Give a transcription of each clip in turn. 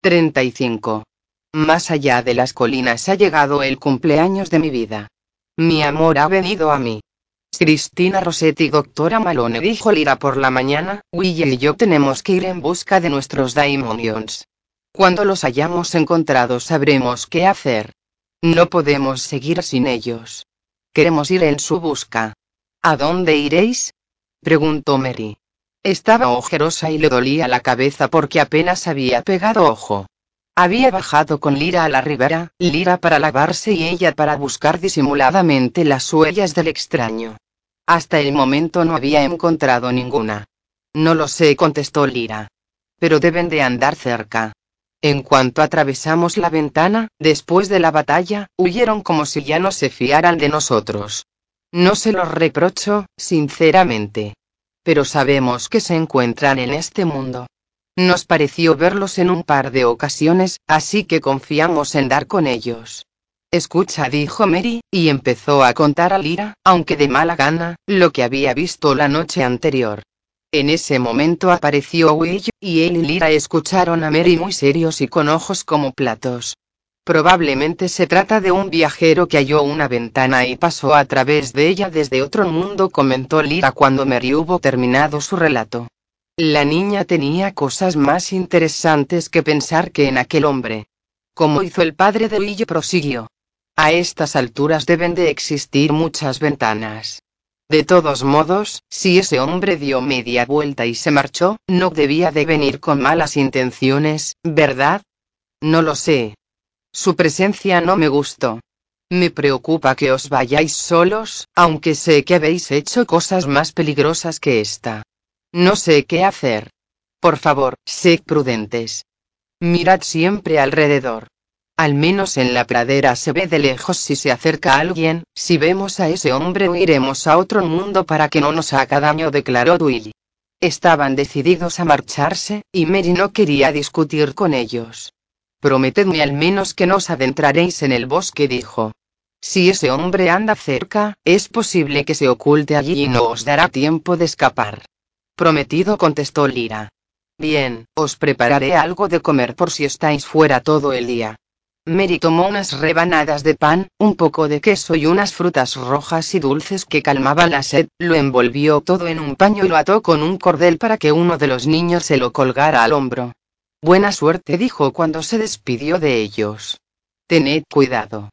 35. Más allá de las colinas ha llegado el cumpleaños de mi vida. Mi amor ha venido a mí. Cristina Rossetti, doctora Malone, dijo Lira por la mañana, Will y yo tenemos que ir en busca de nuestros Daimonions. Cuando los hayamos encontrado sabremos qué hacer. No podemos seguir sin ellos. Queremos ir en su busca. ¿A dónde iréis? preguntó Mary. Estaba ojerosa y le dolía la cabeza porque apenas había pegado ojo. Había bajado con Lira a la ribera, Lira para lavarse y ella para buscar disimuladamente las huellas del extraño. Hasta el momento no había encontrado ninguna. No lo sé, contestó Lira. Pero deben de andar cerca. En cuanto atravesamos la ventana, después de la batalla, huyeron como si ya no se fiaran de nosotros. No se los reprocho, sinceramente. Pero sabemos que se encuentran en este mundo. Nos pareció verlos en un par de ocasiones, así que confiamos en dar con ellos. Escucha, dijo Mary, y empezó a contar a Lira, aunque de mala gana, lo que había visto la noche anterior. En ese momento apareció Will, y él y Lira escucharon a Mary muy serios y con ojos como platos. Probablemente se trata de un viajero que halló una ventana y pasó a través de ella desde otro mundo, comentó Lira cuando Mary hubo terminado su relato. La niña tenía cosas más interesantes que pensar que en aquel hombre. Como hizo el padre de Will, prosiguió. A estas alturas deben de existir muchas ventanas. De todos modos, si ese hombre dio media vuelta y se marchó, no debía de venir con malas intenciones, ¿verdad? No lo sé. Su presencia no me gustó. Me preocupa que os vayáis solos, aunque sé que habéis hecho cosas más peligrosas que esta. No sé qué hacer. Por favor, sed prudentes. Mirad siempre alrededor. Al menos en la pradera se ve de lejos si se acerca alguien, si vemos a ese hombre huiremos a otro mundo para que no nos haga daño, declaró Will. Estaban decididos a marcharse, y Mary no quería discutir con ellos. Prometedme al menos que no os adentraréis en el bosque, dijo. Si ese hombre anda cerca, es posible que se oculte allí y no os dará tiempo de escapar. Prometido, contestó Lira. Bien, os prepararé algo de comer por si estáis fuera todo el día. Mary tomó unas rebanadas de pan, un poco de queso y unas frutas rojas y dulces que calmaban la sed, lo envolvió todo en un paño y lo ató con un cordel para que uno de los niños se lo colgara al hombro. Buena suerte, dijo cuando se despidió de ellos. Tened cuidado.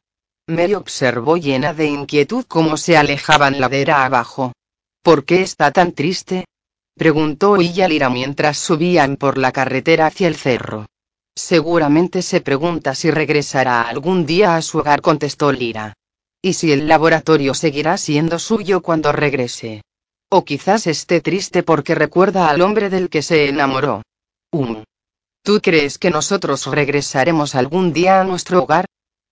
Mary observó llena de inquietud cómo se alejaban ladera abajo. ¿Por qué está tan triste? preguntó Lira mientras subían por la carretera hacia el cerro. Seguramente se pregunta si regresará algún día a su hogar, contestó Lira. Y si el laboratorio seguirá siendo suyo cuando regrese. O quizás esté triste porque recuerda al hombre del que se enamoró. Um. ¿Tú crees que nosotros regresaremos algún día a nuestro hogar?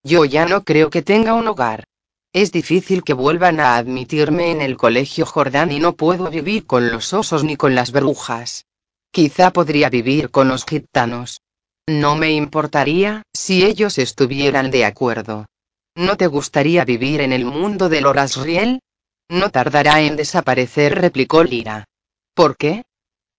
Yo ya no creo que tenga un hogar. Es difícil que vuelvan a admitirme en el colegio Jordán y no puedo vivir con los osos ni con las brujas. Quizá podría vivir con los gitanos. No me importaría, si ellos estuvieran de acuerdo. ¿No te gustaría vivir en el mundo del Orasriel? No tardará en desaparecer, replicó Lira. ¿Por qué?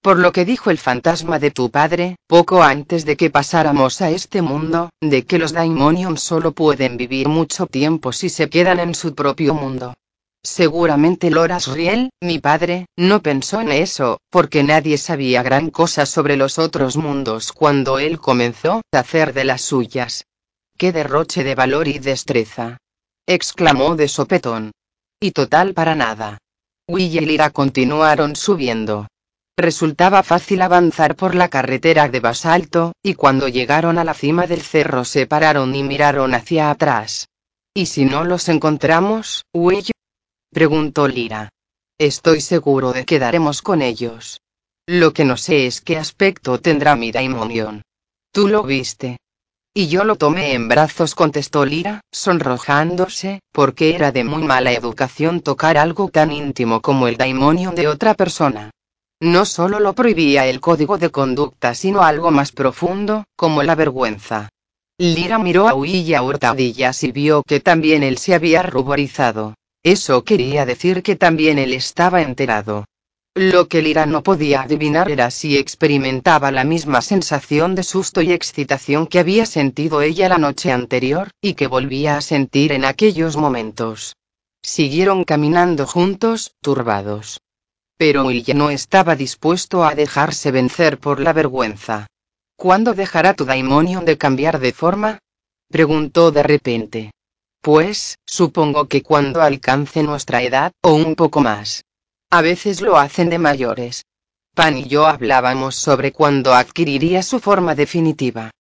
Por lo que dijo el fantasma de tu padre, poco antes de que pasáramos a este mundo, de que los Daimonium solo pueden vivir mucho tiempo si se quedan en su propio mundo. Seguramente Loras Riel, mi padre, no pensó en eso, porque nadie sabía gran cosa sobre los otros mundos cuando él comenzó a hacer de las suyas. ¡Qué derroche de valor y destreza! exclamó de sopetón. Y total para nada. Will y Lira continuaron subiendo. Resultaba fácil avanzar por la carretera de basalto, y cuando llegaron a la cima del cerro se pararon y miraron hacia atrás. ¿Y si no los encontramos, Will? preguntó Lira. Estoy seguro de que daremos con ellos. Lo que no sé es qué aspecto tendrá mi Daimonion. ¿Tú lo viste? Y yo lo tomé en brazos, contestó Lira, sonrojándose, porque era de muy mala educación tocar algo tan íntimo como el daimonium de otra persona. No solo lo prohibía el código de conducta, sino algo más profundo, como la vergüenza. Lira miró a Huilla hurtadillas y vio que también él se había ruborizado. Eso quería decir que también él estaba enterado. Lo que Lira no podía adivinar era si experimentaba la misma sensación de susto y excitación que había sentido ella la noche anterior, y que volvía a sentir en aquellos momentos. Siguieron caminando juntos, turbados. Pero Will no estaba dispuesto a dejarse vencer por la vergüenza. ¿Cuándo dejará tu daimonion de cambiar de forma? preguntó de repente. Pues, supongo que cuando alcance nuestra edad, o un poco más. A veces lo hacen de mayores. Pan y yo hablábamos sobre cuándo adquiriría su forma definitiva.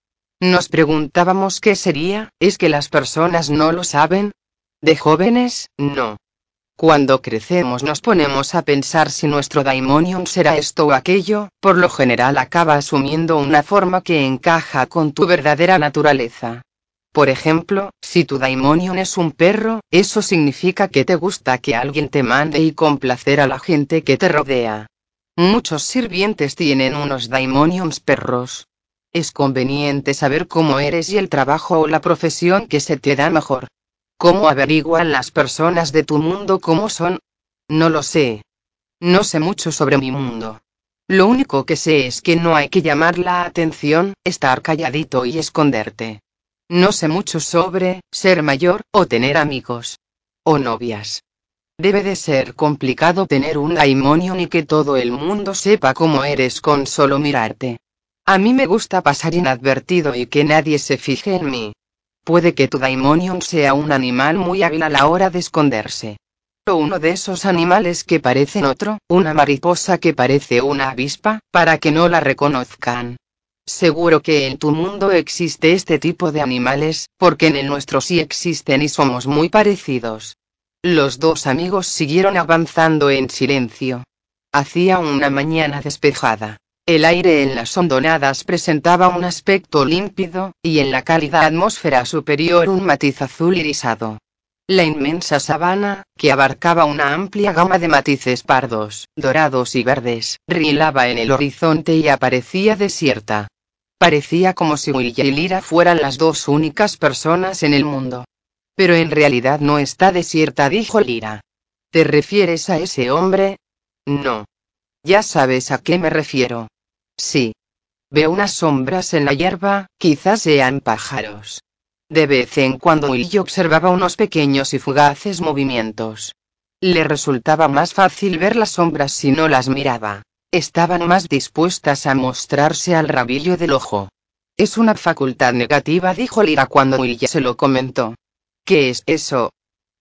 Nos preguntábamos qué sería, ¿es que las personas no lo saben? De jóvenes, no. Cuando crecemos nos ponemos a pensar si nuestro daimonium será esto o aquello, por lo general acaba asumiendo una forma que encaja con tu verdadera naturaleza. Por ejemplo, si tu daimonion es un perro, eso significa que te gusta que alguien te mande y complacer a la gente que te rodea. Muchos sirvientes tienen unos daimoniums perros. Es conveniente saber cómo eres y el trabajo o la profesión que se te da mejor. ¿Cómo averiguan las personas de tu mundo cómo son? No lo sé. No sé mucho sobre mi mundo. Lo único que sé es que no hay que llamar la atención, estar calladito y esconderte. No sé mucho sobre ser mayor, o tener amigos. O novias. Debe de ser complicado tener un daimonion y que todo el mundo sepa cómo eres con solo mirarte. A mí me gusta pasar inadvertido y que nadie se fije en mí. Puede que tu daimonion sea un animal muy hábil a la hora de esconderse. O uno de esos animales que parecen otro, una mariposa que parece una avispa, para que no la reconozcan. Seguro que en tu mundo existe este tipo de animales, porque en el nuestro sí existen y somos muy parecidos. Los dos amigos siguieron avanzando en silencio. Hacía una mañana despejada. El aire en las hondonadas presentaba un aspecto límpido, y en la cálida atmósfera superior un matiz azul irisado. La inmensa sabana, que abarcaba una amplia gama de matices pardos, dorados y verdes, rilaba en el horizonte y aparecía desierta. Parecía como si Will y Lira fueran las dos únicas personas en el mundo. Pero en realidad no está desierta, dijo Lira. ¿Te refieres a ese hombre? No. Ya sabes a qué me refiero. Sí. Veo unas sombras en la hierba, quizás sean pájaros. De vez en cuando Will observaba unos pequeños y fugaces movimientos. Le resultaba más fácil ver las sombras si no las miraba estaban más dispuestas a mostrarse al rabillo del ojo. Es una facultad negativa, dijo Lira cuando Will se lo comentó. ¿Qué es eso?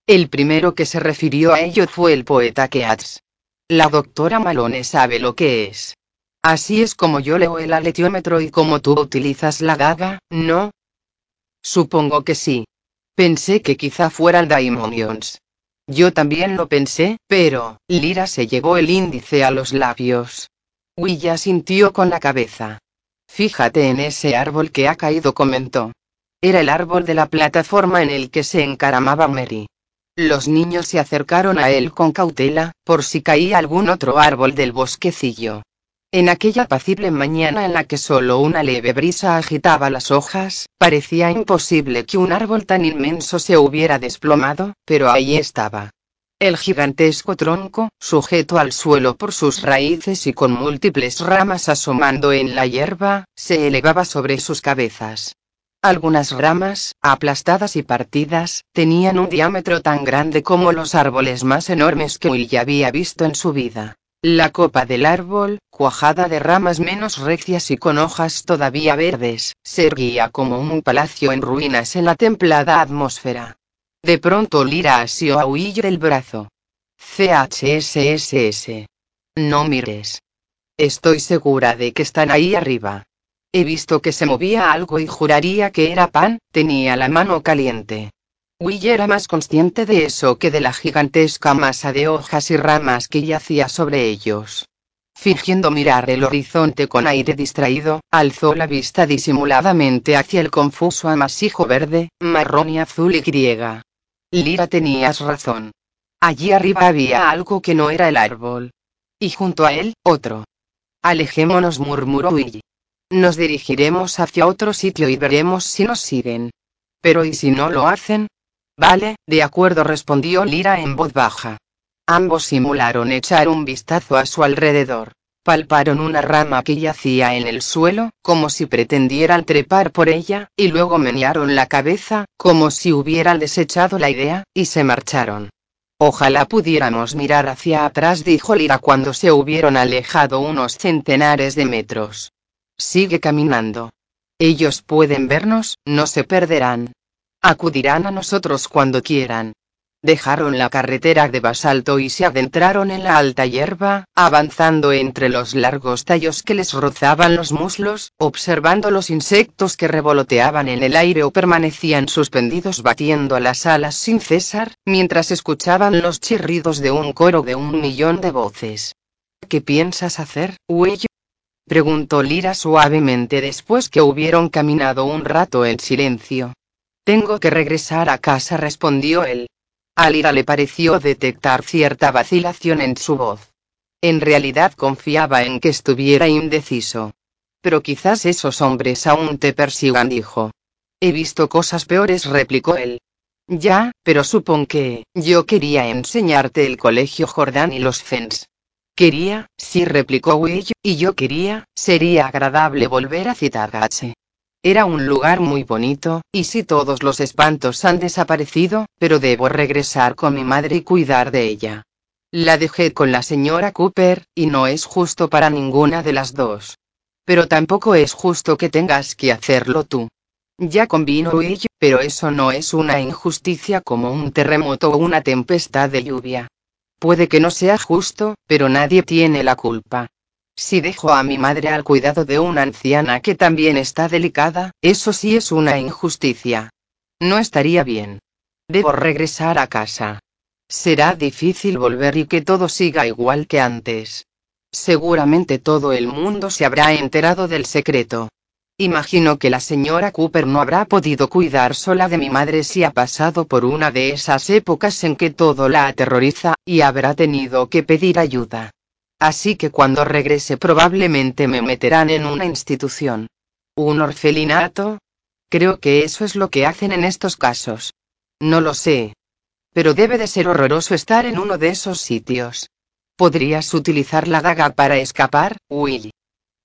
El primero que se refirió a ello fue el poeta Keats. La doctora Malone sabe lo que es. Así es como yo leo el aletiómetro y como tú utilizas la daga, ¿no? Supongo que sí. Pensé que quizá fueran daimonions. Yo también lo pensé, pero, Lira se llevó el índice a los labios. Willa sintió con la cabeza. Fíjate en ese árbol que ha caído, comentó. Era el árbol de la plataforma en el que se encaramaba Mary. Los niños se acercaron a él con cautela, por si caía algún otro árbol del bosquecillo. En aquella apacible mañana en la que solo una leve brisa agitaba las hojas, parecía imposible que un árbol tan inmenso se hubiera desplomado, pero ahí estaba. El gigantesco tronco, sujeto al suelo por sus raíces y con múltiples ramas asomando en la hierba, se elevaba sobre sus cabezas. Algunas ramas, aplastadas y partidas, tenían un diámetro tan grande como los árboles más enormes que Will ya había visto en su vida. La copa del árbol, cuajada de ramas menos recias y con hojas todavía verdes, se erguía como un palacio en ruinas en la templada atmósfera. De pronto Lira asió a Huillo del brazo. CHSSS. No mires. Estoy segura de que están ahí arriba. He visto que se movía algo y juraría que era pan, tenía la mano caliente. Will era más consciente de eso que de la gigantesca masa de hojas y ramas que yacía sobre ellos. fingiendo mirar el horizonte con aire distraído, alzó la vista disimuladamente hacia el confuso amasijo verde, marrón y azul y griega. Lira tenías razón. Allí arriba había algo que no era el árbol. Y junto a él, otro. Alejémonos, murmuró Willy. Nos dirigiremos hacia otro sitio y veremos si nos siguen. Pero ¿y si no lo hacen? Vale, de acuerdo, respondió Lira en voz baja. Ambos simularon echar un vistazo a su alrededor. Palparon una rama que yacía en el suelo, como si pretendieran trepar por ella, y luego menearon la cabeza, como si hubieran desechado la idea, y se marcharon. Ojalá pudiéramos mirar hacia atrás, dijo Lira cuando se hubieron alejado unos centenares de metros. Sigue caminando. Ellos pueden vernos, no se perderán. Acudirán a nosotros cuando quieran. Dejaron la carretera de basalto y se adentraron en la alta hierba, avanzando entre los largos tallos que les rozaban los muslos, observando los insectos que revoloteaban en el aire o permanecían suspendidos batiendo las alas sin cesar, mientras escuchaban los chirridos de un coro de un millón de voces. ¿Qué piensas hacer, Huello? preguntó Lira suavemente después que hubieron caminado un rato en silencio. Tengo que regresar a casa, respondió él. A Lira le pareció detectar cierta vacilación en su voz. En realidad confiaba en que estuviera indeciso. Pero quizás esos hombres aún te persigan, dijo. He visto cosas peores, replicó él. Ya, pero supón que, yo quería enseñarte el colegio Jordán y los Fens. Quería, sí replicó Will, y yo quería, sería agradable volver a Citargache. Era un lugar muy bonito, y si todos los espantos han desaparecido, pero debo regresar con mi madre y cuidar de ella. La dejé con la señora Cooper, y no es justo para ninguna de las dos. Pero tampoco es justo que tengas que hacerlo tú. Ya convino ello, pero eso no es una injusticia como un terremoto o una tempestad de lluvia. Puede que no sea justo, pero nadie tiene la culpa. Si dejo a mi madre al cuidado de una anciana que también está delicada, eso sí es una injusticia. No estaría bien. Debo regresar a casa. Será difícil volver y que todo siga igual que antes. Seguramente todo el mundo se habrá enterado del secreto. Imagino que la señora Cooper no habrá podido cuidar sola de mi madre si ha pasado por una de esas épocas en que todo la aterroriza, y habrá tenido que pedir ayuda. Así que cuando regrese probablemente me meterán en una institución. ¿Un orfelinato? Creo que eso es lo que hacen en estos casos. No lo sé. Pero debe de ser horroroso estar en uno de esos sitios. ¿Podrías utilizar la daga para escapar, Willy?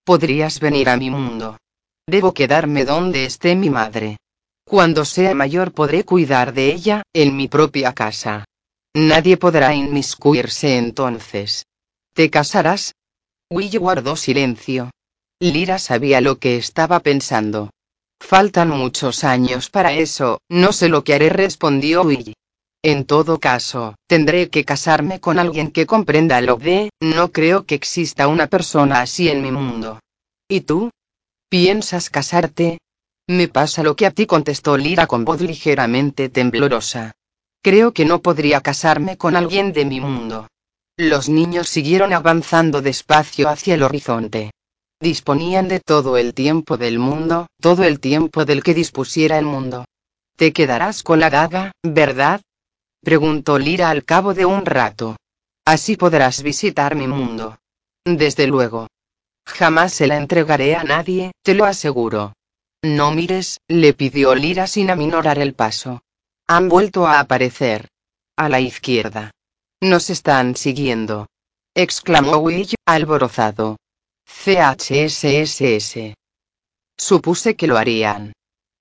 Podrías venir a mi mundo. Debo quedarme donde esté mi madre. Cuando sea mayor podré cuidar de ella, en mi propia casa. Nadie podrá inmiscuirse entonces. ¿Te casarás? Will guardó silencio. Lira sabía lo que estaba pensando. Faltan muchos años para eso, no sé lo que haré, respondió Will. En todo caso, tendré que casarme con alguien que comprenda lo de, no creo que exista una persona así en mi mundo. ¿Y tú? ¿Piensas casarte? Me pasa lo que a ti contestó Lira con voz ligeramente temblorosa. Creo que no podría casarme con alguien de mi mundo. Los niños siguieron avanzando despacio hacia el horizonte. Disponían de todo el tiempo del mundo, todo el tiempo del que dispusiera el mundo. Te quedarás con la daga, ¿verdad? preguntó Lira al cabo de un rato. Así podrás visitar mi mundo. Desde luego. Jamás se la entregaré a nadie, te lo aseguro. No mires, le pidió Lira sin aminorar el paso. Han vuelto a aparecer. A la izquierda. Nos están siguiendo. exclamó Will, alborozado. CHSSS. Supuse que lo harían.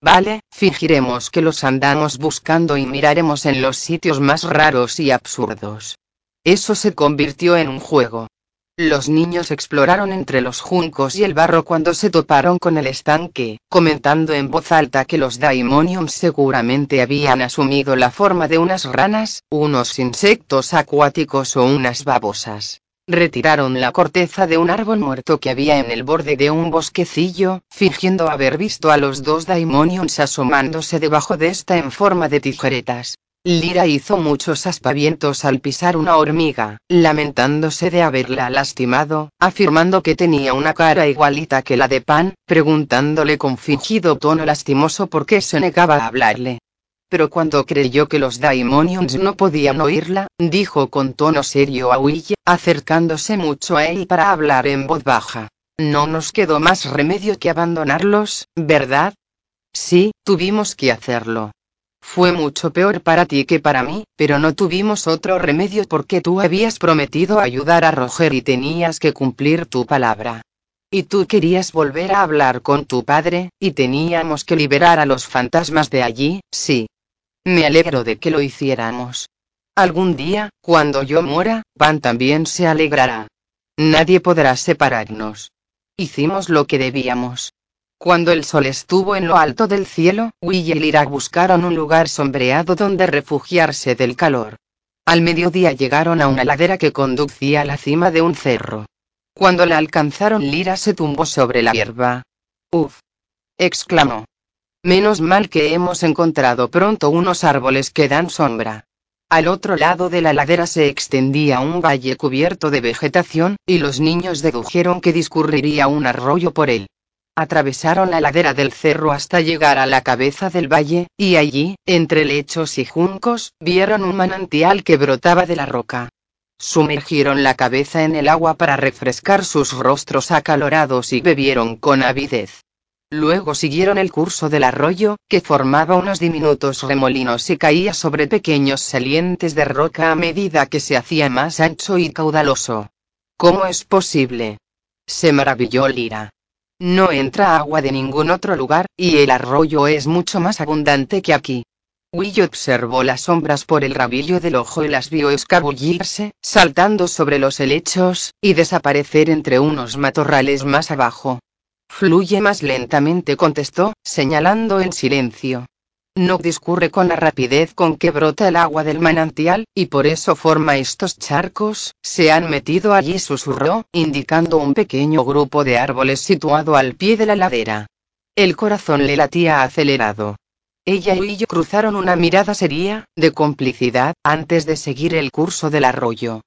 Vale, fingiremos que los andamos buscando y miraremos en los sitios más raros y absurdos. Eso se convirtió en un juego. Los niños exploraron entre los juncos y el barro cuando se toparon con el estanque, comentando en voz alta que los daimoniums seguramente habían asumido la forma de unas ranas, unos insectos acuáticos o unas babosas. Retiraron la corteza de un árbol muerto que había en el borde de un bosquecillo, fingiendo haber visto a los dos daimoniums asomándose debajo de esta en forma de tijeretas. Lira hizo muchos aspavientos al pisar una hormiga, lamentándose de haberla lastimado, afirmando que tenía una cara igualita que la de Pan, preguntándole con fingido tono lastimoso por qué se negaba a hablarle. Pero cuando creyó que los Daimonions no podían oírla, dijo con tono serio a Will, acercándose mucho a él para hablar en voz baja. No nos quedó más remedio que abandonarlos, ¿verdad? Sí, tuvimos que hacerlo. Fue mucho peor para ti que para mí, pero no tuvimos otro remedio porque tú habías prometido ayudar a Roger y tenías que cumplir tu palabra. Y tú querías volver a hablar con tu padre, y teníamos que liberar a los fantasmas de allí, sí. Me alegro de que lo hiciéramos. Algún día, cuando yo muera, Pan también se alegrará. Nadie podrá separarnos. Hicimos lo que debíamos. Cuando el sol estuvo en lo alto del cielo, Will y Lira buscaron un lugar sombreado donde refugiarse del calor. Al mediodía llegaron a una ladera que conducía a la cima de un cerro. Cuando la alcanzaron Lira se tumbó sobre la hierba. Uf. exclamó. Menos mal que hemos encontrado pronto unos árboles que dan sombra. Al otro lado de la ladera se extendía un valle cubierto de vegetación, y los niños dedujeron que discurriría un arroyo por él. Atravesaron la ladera del cerro hasta llegar a la cabeza del valle, y allí, entre lechos y juncos, vieron un manantial que brotaba de la roca. Sumergieron la cabeza en el agua para refrescar sus rostros acalorados y bebieron con avidez. Luego siguieron el curso del arroyo, que formaba unos diminutos remolinos y caía sobre pequeños salientes de roca a medida que se hacía más ancho y caudaloso. ¿Cómo es posible? Se maravilló Lira. No entra agua de ningún otro lugar, y el arroyo es mucho más abundante que aquí. Will observó las sombras por el rabillo del ojo y las vio escabullirse, saltando sobre los helechos, y desaparecer entre unos matorrales más abajo. Fluye más lentamente, contestó, señalando en silencio no discurre con la rapidez con que brota el agua del manantial, y por eso forma estos charcos, se han metido allí, susurró, indicando un pequeño grupo de árboles situado al pie de la ladera. El corazón le latía acelerado. Ella y yo cruzaron una mirada seria, de complicidad, antes de seguir el curso del arroyo.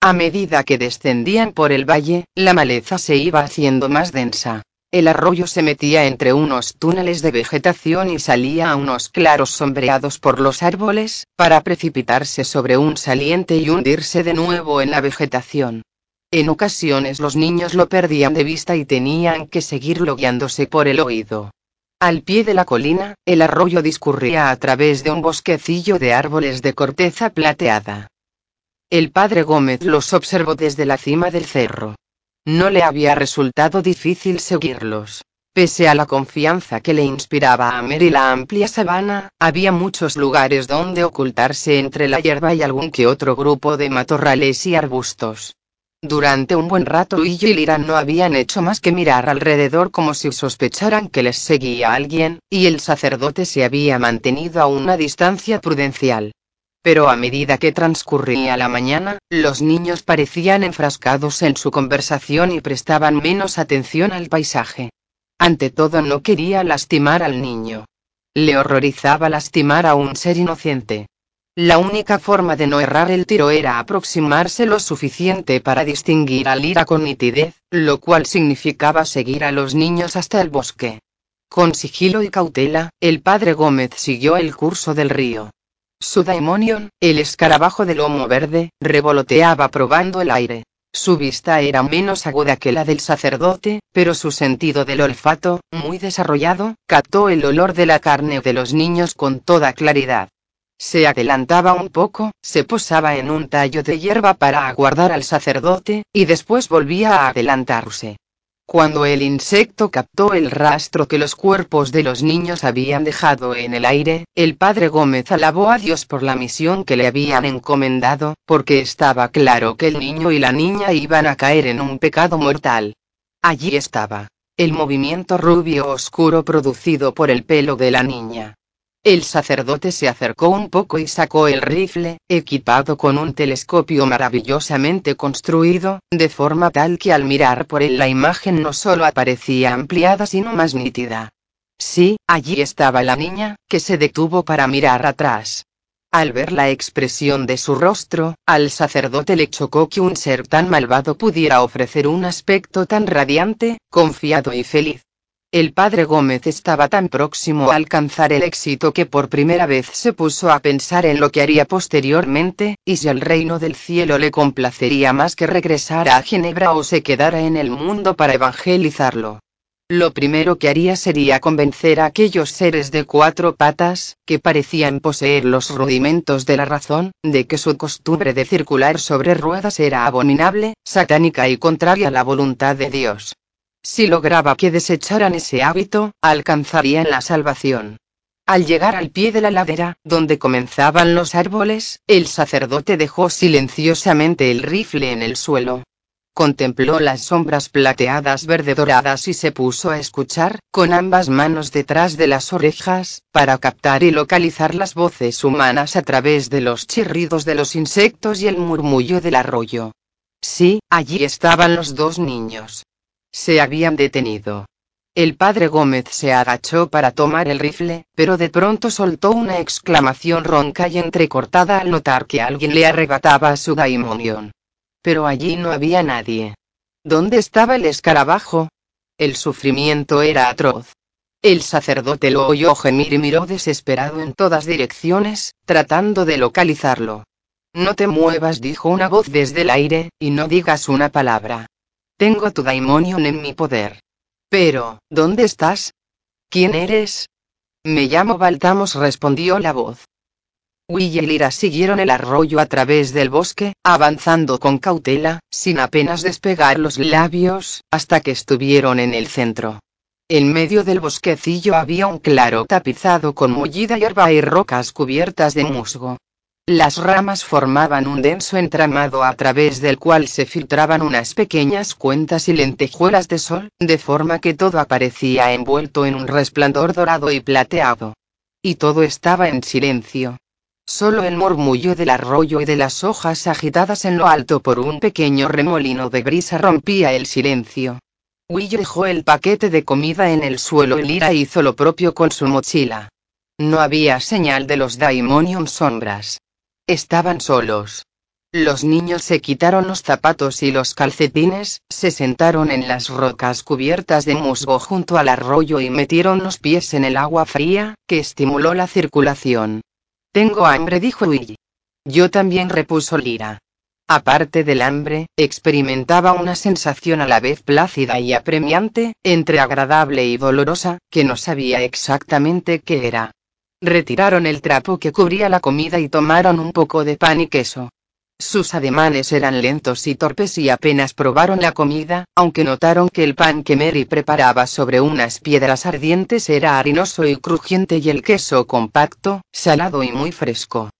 A medida que descendían por el valle, la maleza se iba haciendo más densa. El arroyo se metía entre unos túneles de vegetación y salía a unos claros sombreados por los árboles, para precipitarse sobre un saliente y hundirse de nuevo en la vegetación. En ocasiones los niños lo perdían de vista y tenían que seguirlo guiándose por el oído. Al pie de la colina, el arroyo discurría a través de un bosquecillo de árboles de corteza plateada. El padre Gómez los observó desde la cima del cerro. No le había resultado difícil seguirlos. Pese a la confianza que le inspiraba a Mary la amplia sabana, había muchos lugares donde ocultarse entre la hierba y algún que otro grupo de matorrales y arbustos. Durante un buen rato y Lira no habían hecho más que mirar alrededor como si sospecharan que les seguía alguien, y el sacerdote se había mantenido a una distancia prudencial. Pero a medida que transcurría la mañana, los niños parecían enfrascados en su conversación y prestaban menos atención al paisaje. Ante todo no quería lastimar al niño. Le horrorizaba lastimar a un ser inocente. La única forma de no errar el tiro era aproximarse lo suficiente para distinguir al ira con nitidez, lo cual significaba seguir a los niños hasta el bosque. Con sigilo y cautela, el padre Gómez siguió el curso del río. Su daimonion, el escarabajo de lomo verde, revoloteaba probando el aire. Su vista era menos aguda que la del sacerdote, pero su sentido del olfato, muy desarrollado, captó el olor de la carne de los niños con toda claridad. Se adelantaba un poco, se posaba en un tallo de hierba para aguardar al sacerdote, y después volvía a adelantarse. Cuando el insecto captó el rastro que los cuerpos de los niños habían dejado en el aire, el padre Gómez alabó a Dios por la misión que le habían encomendado, porque estaba claro que el niño y la niña iban a caer en un pecado mortal. Allí estaba. El movimiento rubio oscuro producido por el pelo de la niña. El sacerdote se acercó un poco y sacó el rifle, equipado con un telescopio maravillosamente construido, de forma tal que al mirar por él la imagen no solo aparecía ampliada sino más nítida. Sí, allí estaba la niña, que se detuvo para mirar atrás. Al ver la expresión de su rostro, al sacerdote le chocó que un ser tan malvado pudiera ofrecer un aspecto tan radiante, confiado y feliz. El padre Gómez estaba tan próximo a alcanzar el éxito que por primera vez se puso a pensar en lo que haría posteriormente, y si el reino del cielo le complacería más que regresar a Ginebra o se quedara en el mundo para evangelizarlo. Lo primero que haría sería convencer a aquellos seres de cuatro patas, que parecían poseer los rudimentos de la razón, de que su costumbre de circular sobre ruedas era abominable, satánica y contraria a la voluntad de Dios. Si lograba que desecharan ese hábito, alcanzarían la salvación. Al llegar al pie de la ladera, donde comenzaban los árboles, el sacerdote dejó silenciosamente el rifle en el suelo, contempló las sombras plateadas verde doradas y se puso a escuchar, con ambas manos detrás de las orejas, para captar y localizar las voces humanas a través de los chirridos de los insectos y el murmullo del arroyo. Sí, allí estaban los dos niños. Se habían detenido. El padre Gómez se agachó para tomar el rifle, pero de pronto soltó una exclamación ronca y entrecortada al notar que alguien le arrebataba su daimonion pero allí no había nadie. ¿Dónde estaba el escarabajo? El sufrimiento era atroz. El sacerdote lo oyó gemir y miró desesperado en todas direcciones, tratando de localizarlo. No te muevas, dijo una voz desde el aire, y no digas una palabra. Tengo tu daimonion en mi poder. Pero, ¿dónde estás? ¿Quién eres? Me llamo Baltamos, respondió la voz. Will y Lira siguieron el arroyo a través del bosque, avanzando con cautela, sin apenas despegar los labios, hasta que estuvieron en el centro. En medio del bosquecillo había un claro tapizado con mullida hierba y rocas cubiertas de musgo. Las ramas formaban un denso entramado a través del cual se filtraban unas pequeñas cuentas y lentejuelas de sol, de forma que todo aparecía envuelto en un resplandor dorado y plateado. Y todo estaba en silencio, Solo el murmullo del arroyo y de las hojas agitadas en lo alto por un pequeño remolino de brisa rompía el silencio. Will dejó el paquete de comida en el suelo y Lira hizo lo propio con su mochila. No había señal de los Daimonium sombras. Estaban solos. Los niños se quitaron los zapatos y los calcetines, se sentaron en las rocas cubiertas de musgo junto al arroyo y metieron los pies en el agua fría, que estimuló la circulación. Tengo hambre, dijo Will. Yo también, repuso Lira. Aparte del hambre, experimentaba una sensación a la vez plácida y apremiante, entre agradable y dolorosa, que no sabía exactamente qué era. Retiraron el trapo que cubría la comida y tomaron un poco de pan y queso. Sus ademanes eran lentos y torpes y apenas probaron la comida, aunque notaron que el pan que Mary preparaba sobre unas piedras ardientes era harinoso y crujiente y el queso compacto, salado y muy fresco.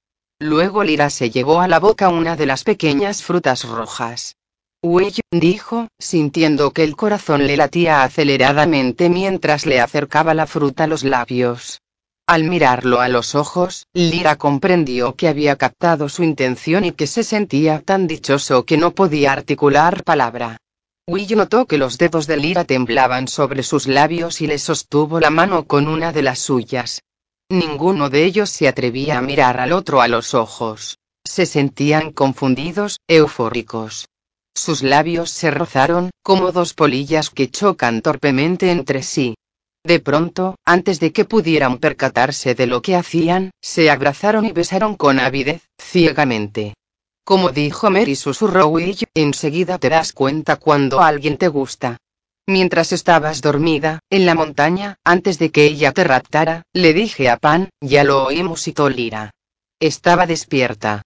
Luego Lira se llevó a la boca una de las pequeñas frutas rojas. Will, dijo, sintiendo que el corazón le latía aceleradamente mientras le acercaba la fruta a los labios. Al mirarlo a los ojos, Lira comprendió que había captado su intención y que se sentía tan dichoso que no podía articular palabra. Will notó que los dedos de Lira temblaban sobre sus labios y le sostuvo la mano con una de las suyas. Ninguno de ellos se atrevía a mirar al otro a los ojos. Se sentían confundidos, eufóricos. Sus labios se rozaron, como dos polillas que chocan torpemente entre sí. De pronto, antes de que pudieran percatarse de lo que hacían, se abrazaron y besaron con avidez, ciegamente. Como dijo Mary susurró Will, enseguida te das cuenta cuando alguien te gusta. Mientras estabas dormida, en la montaña, antes de que ella te raptara, le dije a Pan, ya lo oímos y Tolira. Estaba despierta.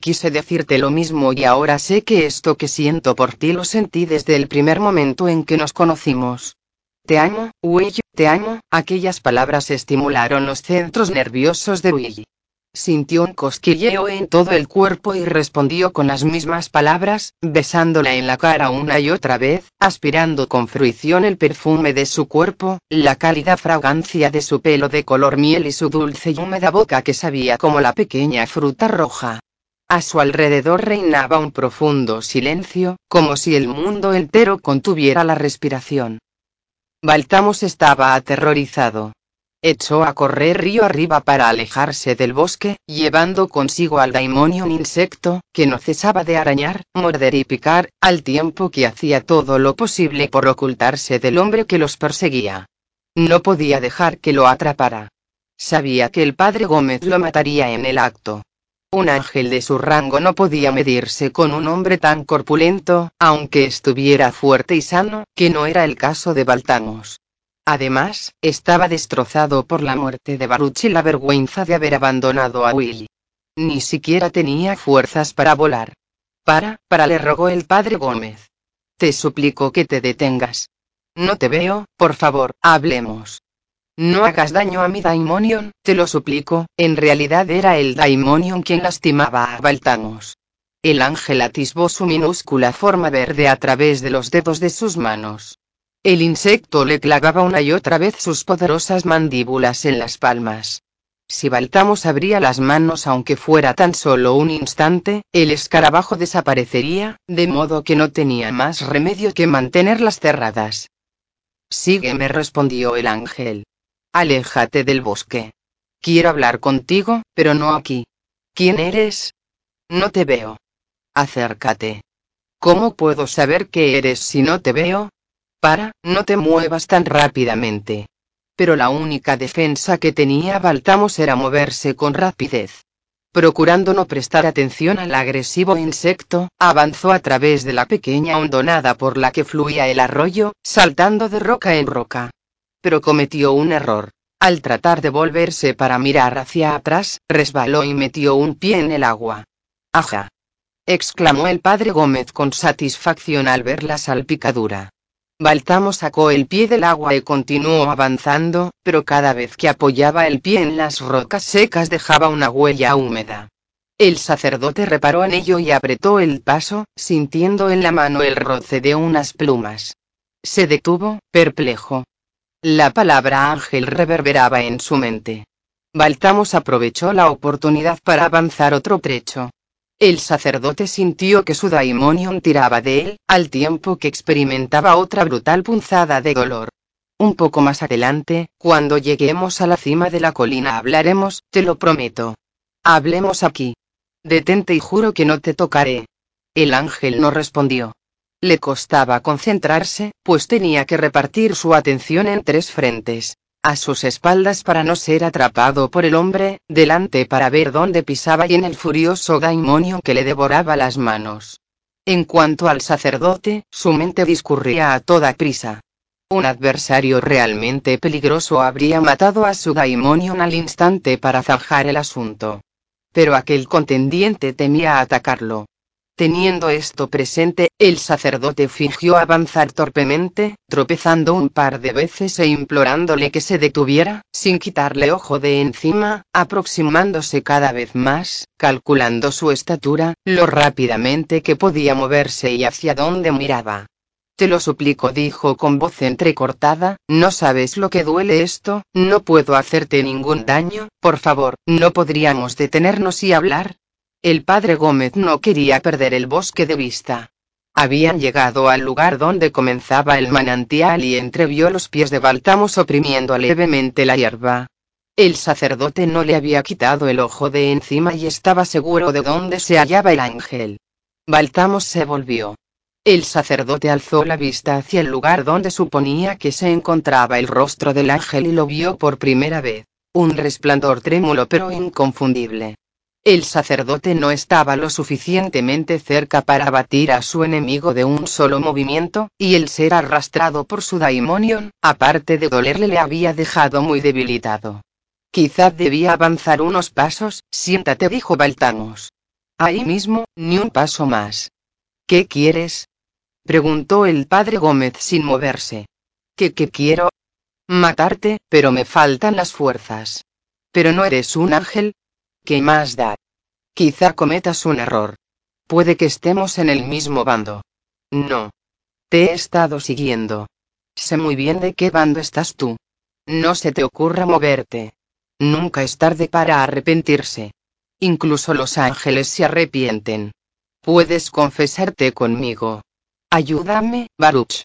Quise decirte lo mismo y ahora sé que esto que siento por ti lo sentí desde el primer momento en que nos conocimos. Te amo, Will, te amo. Aquellas palabras estimularon los centros nerviosos de Will. Sintió un cosquilleo en todo el cuerpo y respondió con las mismas palabras, besándola en la cara una y otra vez, aspirando con fruición el perfume de su cuerpo, la cálida fragancia de su pelo de color miel y su dulce y húmeda boca que sabía como la pequeña fruta roja. A su alrededor reinaba un profundo silencio, como si el mundo entero contuviera la respiración. Baltamos estaba aterrorizado. echó a correr río arriba para alejarse del bosque, llevando consigo al un insecto, que no cesaba de arañar, morder y picar, al tiempo que hacía todo lo posible por ocultarse del hombre que los perseguía. No podía dejar que lo atrapara. Sabía que el padre Gómez lo mataría en el acto. Un ángel de su rango no podía medirse con un hombre tan corpulento, aunque estuviera fuerte y sano, que no era el caso de Baltamos. Además, estaba destrozado por la muerte de Baruch y la vergüenza de haber abandonado a Willy. Ni siquiera tenía fuerzas para volar. Para, para le rogó el padre Gómez. Te suplico que te detengas. No te veo, por favor, hablemos. No hagas daño a mi Daimonion, te lo suplico, en realidad era el Daimonion quien lastimaba a Baltamos. El ángel atisbó su minúscula forma verde a través de los dedos de sus manos. El insecto le clavaba una y otra vez sus poderosas mandíbulas en las palmas. Si Baltamos abría las manos aunque fuera tan solo un instante, el escarabajo desaparecería, de modo que no tenía más remedio que mantenerlas cerradas. Sígueme, respondió el ángel. Aléjate del bosque. Quiero hablar contigo, pero no aquí. ¿Quién eres? No te veo. Acércate. ¿Cómo puedo saber qué eres si no te veo? Para, no te muevas tan rápidamente. Pero la única defensa que tenía Baltamos era moverse con rapidez. Procurando no prestar atención al agresivo insecto, avanzó a través de la pequeña hondonada por la que fluía el arroyo, saltando de roca en roca. Pero cometió un error. Al tratar de volverse para mirar hacia atrás, resbaló y metió un pie en el agua. ¡Aja! exclamó el padre Gómez con satisfacción al ver la salpicadura. Baltamo sacó el pie del agua y continuó avanzando, pero cada vez que apoyaba el pie en las rocas secas dejaba una huella húmeda. El sacerdote reparó en ello y apretó el paso, sintiendo en la mano el roce de unas plumas. Se detuvo, perplejo. La palabra ángel reverberaba en su mente. Baltamos aprovechó la oportunidad para avanzar otro trecho. El sacerdote sintió que su daimonion tiraba de él, al tiempo que experimentaba otra brutal punzada de dolor. Un poco más adelante, cuando lleguemos a la cima de la colina hablaremos, te lo prometo. Hablemos aquí. Detente y juro que no te tocaré. El ángel no respondió. Le costaba concentrarse, pues tenía que repartir su atención en tres frentes a sus espaldas para no ser atrapado por el hombre, delante para ver dónde pisaba y en el furioso daimonio que le devoraba las manos. En cuanto al sacerdote, su mente discurría a toda prisa. Un adversario realmente peligroso habría matado a su daimonion al instante para zanjar el asunto. Pero aquel contendiente temía atacarlo. Teniendo esto presente, el sacerdote fingió avanzar torpemente, tropezando un par de veces e implorándole que se detuviera, sin quitarle ojo de encima, aproximándose cada vez más, calculando su estatura, lo rápidamente que podía moverse y hacia dónde miraba. Te lo suplico, dijo con voz entrecortada, no sabes lo que duele esto, no puedo hacerte ningún daño, por favor, no podríamos detenernos y hablar, el padre Gómez no quería perder el bosque de vista. Habían llegado al lugar donde comenzaba el manantial y entrevió los pies de Baltamos oprimiendo levemente la hierba. El sacerdote no le había quitado el ojo de encima y estaba seguro de dónde se hallaba el ángel. Baltamos se volvió. El sacerdote alzó la vista hacia el lugar donde suponía que se encontraba el rostro del ángel y lo vio por primera vez. Un resplandor trémulo pero inconfundible. El sacerdote no estaba lo suficientemente cerca para abatir a su enemigo de un solo movimiento, y el ser arrastrado por su daimonion, aparte de dolerle le había dejado muy debilitado. Quizá debía avanzar unos pasos, siéntate dijo Baltamos. Ahí mismo, ni un paso más. ¿Qué quieres? preguntó el padre Gómez sin moverse. ¿Qué, qué quiero? Matarte, pero me faltan las fuerzas. Pero no eres un ángel, ¿Qué más da? Quizá cometas un error. Puede que estemos en el mismo bando. No. Te he estado siguiendo. Sé muy bien de qué bando estás tú. No se te ocurra moverte. Nunca es tarde para arrepentirse. Incluso los ángeles se arrepienten. Puedes confesarte conmigo. Ayúdame, Baruch.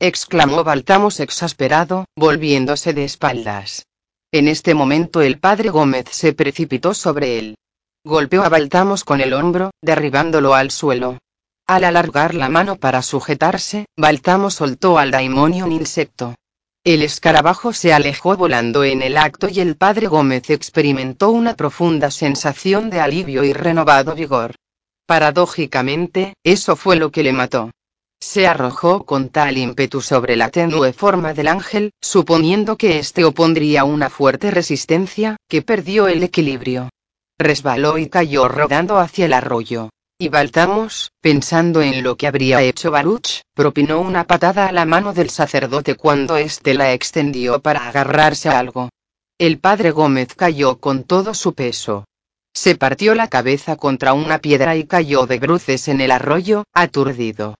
exclamó Baltamos exasperado, volviéndose de espaldas. En este momento el padre Gómez se precipitó sobre él. Golpeó a Baltamos con el hombro, derribándolo al suelo. Al alargar la mano para sujetarse, Baltamos soltó al daimonio un insecto. El escarabajo se alejó volando en el acto y el padre Gómez experimentó una profunda sensación de alivio y renovado vigor. Paradójicamente, eso fue lo que le mató. Se arrojó con tal ímpetu sobre la tenue forma del ángel, suponiendo que éste opondría una fuerte resistencia, que perdió el equilibrio. Resbaló y cayó rodando hacia el arroyo. Y Baltamos, pensando en lo que habría hecho Baruch, propinó una patada a la mano del sacerdote cuando éste la extendió para agarrarse a algo. El padre Gómez cayó con todo su peso. Se partió la cabeza contra una piedra y cayó de bruces en el arroyo, aturdido.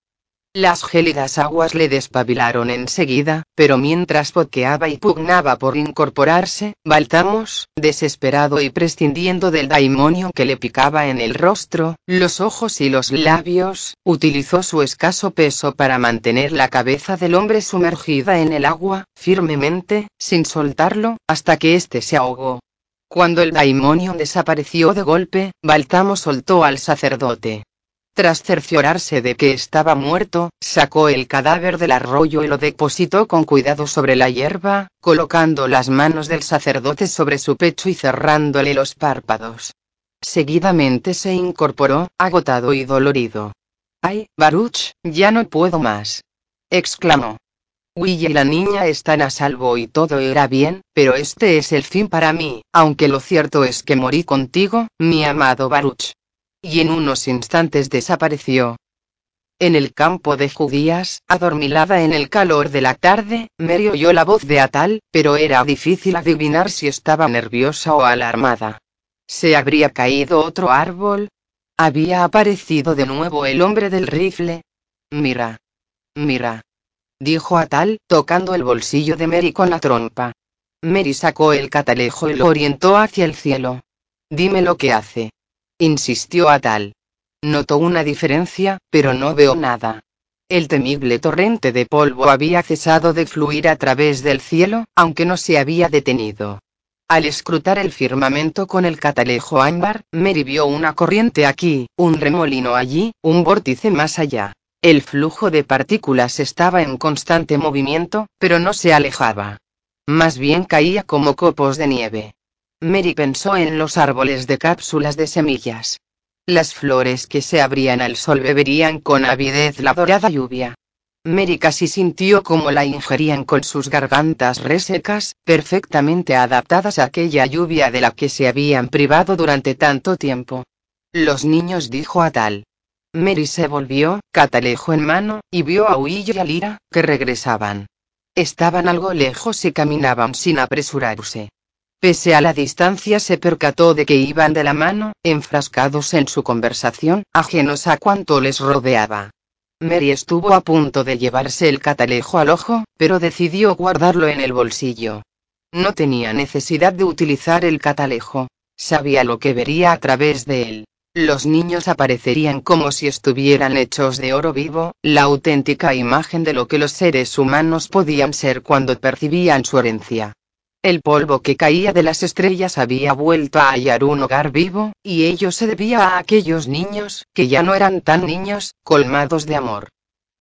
Las gélidas aguas le despabilaron enseguida, pero mientras boqueaba y pugnaba por incorporarse, Baltamos, desesperado y prescindiendo del daimonio que le picaba en el rostro, los ojos y los labios, utilizó su escaso peso para mantener la cabeza del hombre sumergida en el agua, firmemente, sin soltarlo, hasta que éste se ahogó. Cuando el daimonio desapareció de golpe, Baltamos soltó al sacerdote. Tras cerciorarse de que estaba muerto, sacó el cadáver del arroyo y lo depositó con cuidado sobre la hierba, colocando las manos del sacerdote sobre su pecho y cerrándole los párpados. Seguidamente se incorporó, agotado y dolorido. ¡Ay, Baruch, ya no puedo más! exclamó. Will y la niña están a salvo y todo irá bien, pero este es el fin para mí, aunque lo cierto es que morí contigo, mi amado Baruch y en unos instantes desapareció. En el campo de judías, adormilada en el calor de la tarde, Mary oyó la voz de Atal, pero era difícil adivinar si estaba nerviosa o alarmada. ¿Se habría caído otro árbol? ¿Había aparecido de nuevo el hombre del rifle? Mira. Mira. Dijo Atal, tocando el bolsillo de Mary con la trompa. Mary sacó el catalejo y lo orientó hacia el cielo. Dime lo que hace insistió Atal. Notó una diferencia, pero no veo nada. El temible torrente de polvo había cesado de fluir a través del cielo, aunque no se había detenido. Al escrutar el firmamento con el catalejo ámbar, Mary vio una corriente aquí, un remolino allí, un vórtice más allá. El flujo de partículas estaba en constante movimiento, pero no se alejaba. Más bien caía como copos de nieve. Mary pensó en los árboles de cápsulas de semillas. Las flores que se abrían al sol beberían con avidez la dorada lluvia. Mary casi sintió como la ingerían con sus gargantas resecas, perfectamente adaptadas a aquella lluvia de la que se habían privado durante tanto tiempo. Los niños dijo a tal. Mary se volvió, catalejo en mano, y vio a Will y a Lira, que regresaban. Estaban algo lejos y caminaban sin apresurarse. Pese a la distancia se percató de que iban de la mano, enfrascados en su conversación, ajenos a cuanto les rodeaba. Mary estuvo a punto de llevarse el catalejo al ojo, pero decidió guardarlo en el bolsillo. No tenía necesidad de utilizar el catalejo. Sabía lo que vería a través de él. Los niños aparecerían como si estuvieran hechos de oro vivo, la auténtica imagen de lo que los seres humanos podían ser cuando percibían su herencia. El polvo que caía de las estrellas había vuelto a hallar un hogar vivo, y ello se debía a aquellos niños, que ya no eran tan niños, colmados de amor.